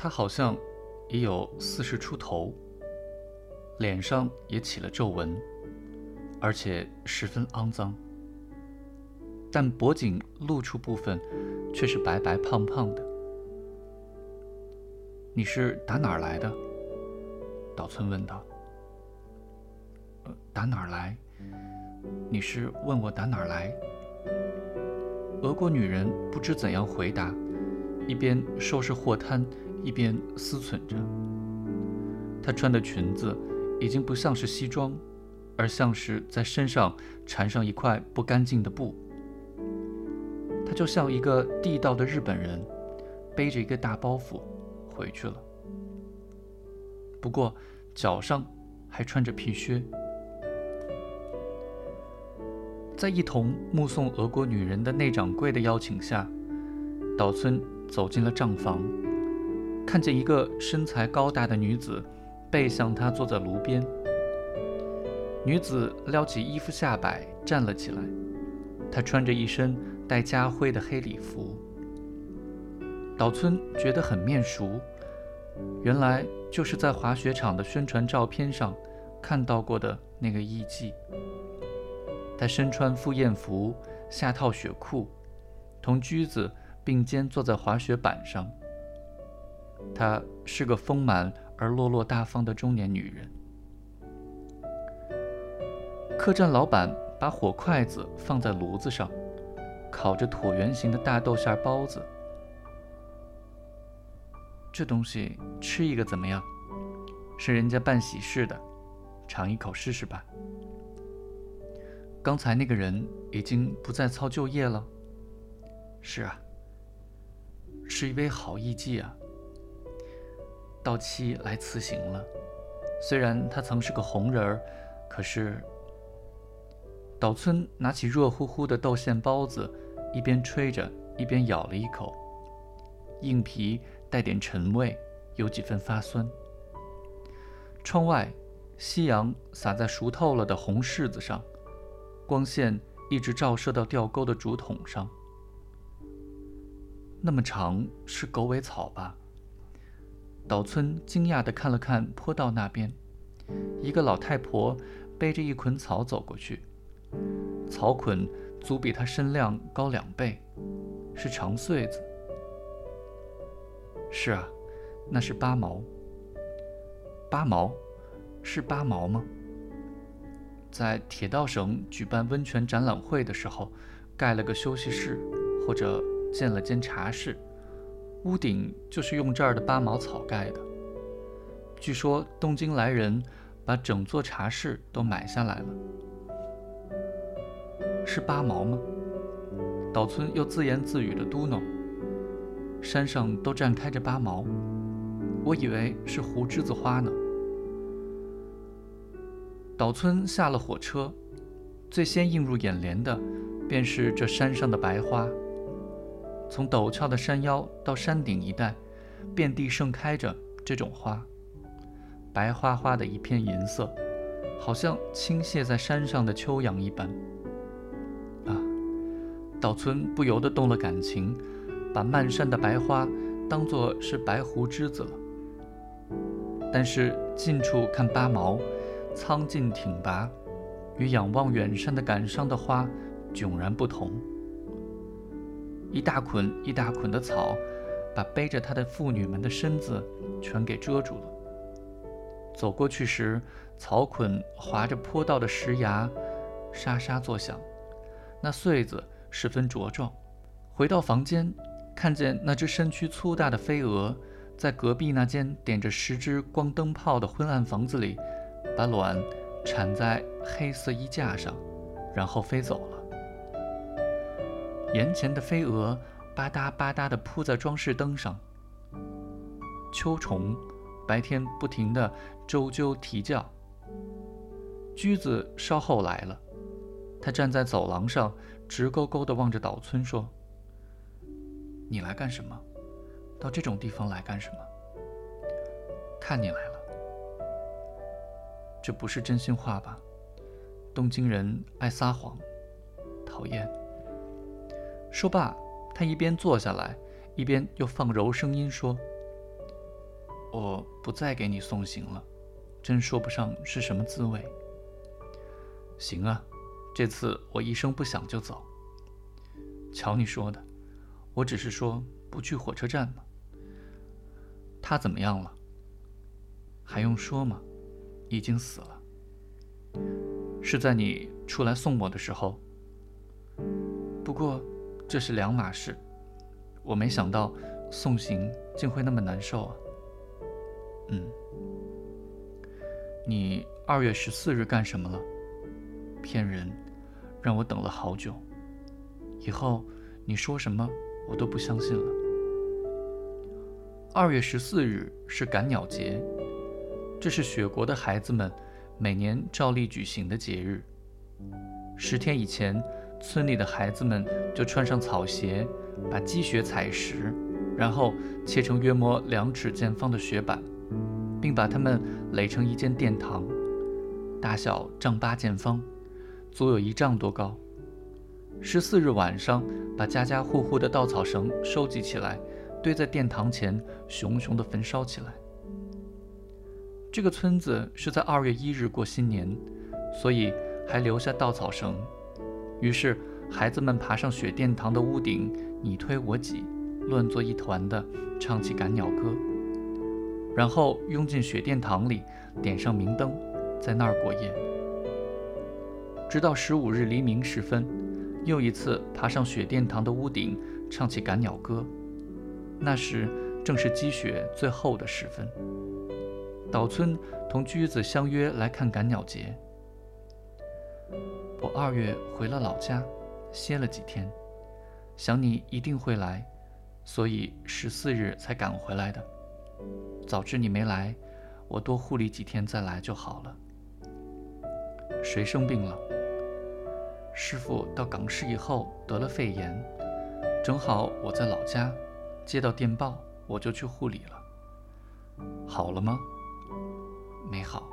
他好像已有四十出头，脸上也起了皱纹，而且十分肮脏。但脖颈露出部分却是白白胖胖的。你是打哪儿来的？岛村问道。打哪儿来？你是问我打哪儿来？俄国女人不知怎样回答，一边收拾货摊，一边思忖着。她穿的裙子已经不像是西装，而像是在身上缠上一块不干净的布。她就像一个地道的日本人，背着一个大包袱回去了。不过脚上还穿着皮靴。在一同目送俄国女人的内掌柜的邀请下，岛村走进了账房，看见一个身材高大的女子背向他坐在炉边。女子撩起衣服下摆站了起来，她穿着一身带家徽的黑礼服。岛村觉得很面熟，原来就是在滑雪场的宣传照片上看到过的那个艺妓。他身穿赴宴服，下套雪裤，同驹子并肩坐在滑雪板上。她是个丰满而落落大方的中年女人。客栈老板把火筷子放在炉子上，烤着椭圆形的大豆馅包子。这东西吃一个怎么样？是人家办喜事的，尝一口试试吧。刚才那个人已经不再操旧业了。是啊，是一位好艺妓啊。到期来辞行了。虽然他曾是个红人儿，可是……岛村拿起热乎乎的豆馅包子，一边吹着，一边咬了一口。硬皮带点陈味，有几分发酸。窗外，夕阳洒在熟透了的红柿子上。光线一直照射到吊钩的竹筒上。那么长是狗尾草吧？岛村惊讶地看了看坡道那边，一个老太婆背着一捆草走过去，草捆足比她身量高两倍，是长穗子。是啊，那是八毛。八毛，是八毛吗？在铁道省举办温泉展览会的时候，盖了个休息室，或者建了间茶室，屋顶就是用这儿的八毛草盖的。据说东京来人把整座茶室都买下来了。是八毛吗？岛村又自言自语地嘟囔：“山上都绽开着八毛，我以为是胡栀子花呢。”岛村下了火车，最先映入眼帘的，便是这山上的白花。从陡峭的山腰到山顶一带，遍地盛开着这种花，白花花的一片银色，好像倾泻在山上的秋阳一般。啊，岛村不由得动了感情，把漫山的白花当作是白胡栀子了。但是近处看八毛。苍劲挺拔，与仰望远山的感伤的花迥然不同。一大捆一大捆的草，把背着他的妇女们的身子全给遮住了。走过去时，草捆划着坡道的石崖，沙沙作响，那穗子十分茁壮。回到房间，看见那只身躯粗大的飞蛾，在隔壁那间点着十只光灯泡的昏暗房子里。把卵产在黑色衣架上，然后飞走了。眼前的飞蛾吧嗒吧嗒地扑在装饰灯上。秋虫白天不停地啾啾啼叫。驹子稍后来了，他站在走廊上，直勾勾地望着岛村说：“你来干什么？到这种地方来干什么？看你来了。”这不是真心话吧？东京人爱撒谎，讨厌。说罢，他一边坐下来，一边又放柔声音说：“我不再给你送行了，真说不上是什么滋味。行啊，这次我一声不响就走。瞧你说的，我只是说不去火车站嘛。他怎么样了？还用说吗？已经死了。是在你出来送我的时候。不过，这是两码事。我没想到送行竟会那么难受啊。嗯。你二月十四日干什么了？骗人，让我等了好久。以后你说什么，我都不相信了。二月十四日是赶鸟节，这是雪国的孩子们每年照例举行的节日。十天以前，村里的孩子们就穿上草鞋，把积雪踩实，然后切成约摸两尺见方的雪板，并把它们垒成一间殿堂，大小丈八见方，足有一丈多高。十四日晚上，把家家户户的稻草绳收集起来。堆在殿堂前，熊熊地焚烧起来。这个村子是在二月一日过新年，所以还留下稻草绳。于是，孩子们爬上雪殿堂的屋顶，你推我挤，乱作一团的唱起赶鸟歌，然后拥进雪殿堂里，点上明灯，在那儿过夜，直到十五日黎明时分，又一次爬上雪殿堂的屋顶，唱起赶鸟歌。那时正是积雪最厚的时分。岛村同驹子相约来看赶鸟节。我二月回了老家，歇了几天，想你一定会来，所以十四日才赶回来的。早知你没来，我多护理几天再来就好了。谁生病了？师傅到港市以后得了肺炎，正好我在老家。接到电报，我就去护理了。好了吗？没好。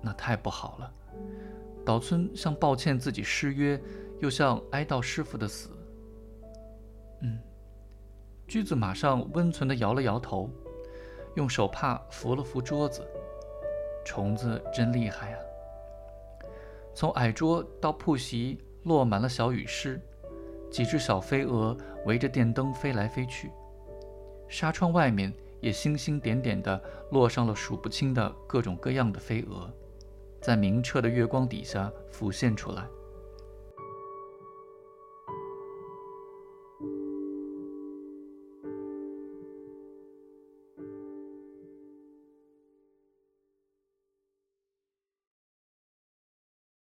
那太不好了。岛村像抱歉自己失约，又像哀悼师傅的死。嗯。驹子马上温存地摇了摇头，用手帕扶了扶桌子。虫子真厉害啊！从矮桌到铺席落满了小雨湿。几只小飞蛾围着电灯飞来飞去，纱窗外面也星星点点地落上了数不清的各种各样的飞蛾，在明澈的月光底下浮现出来。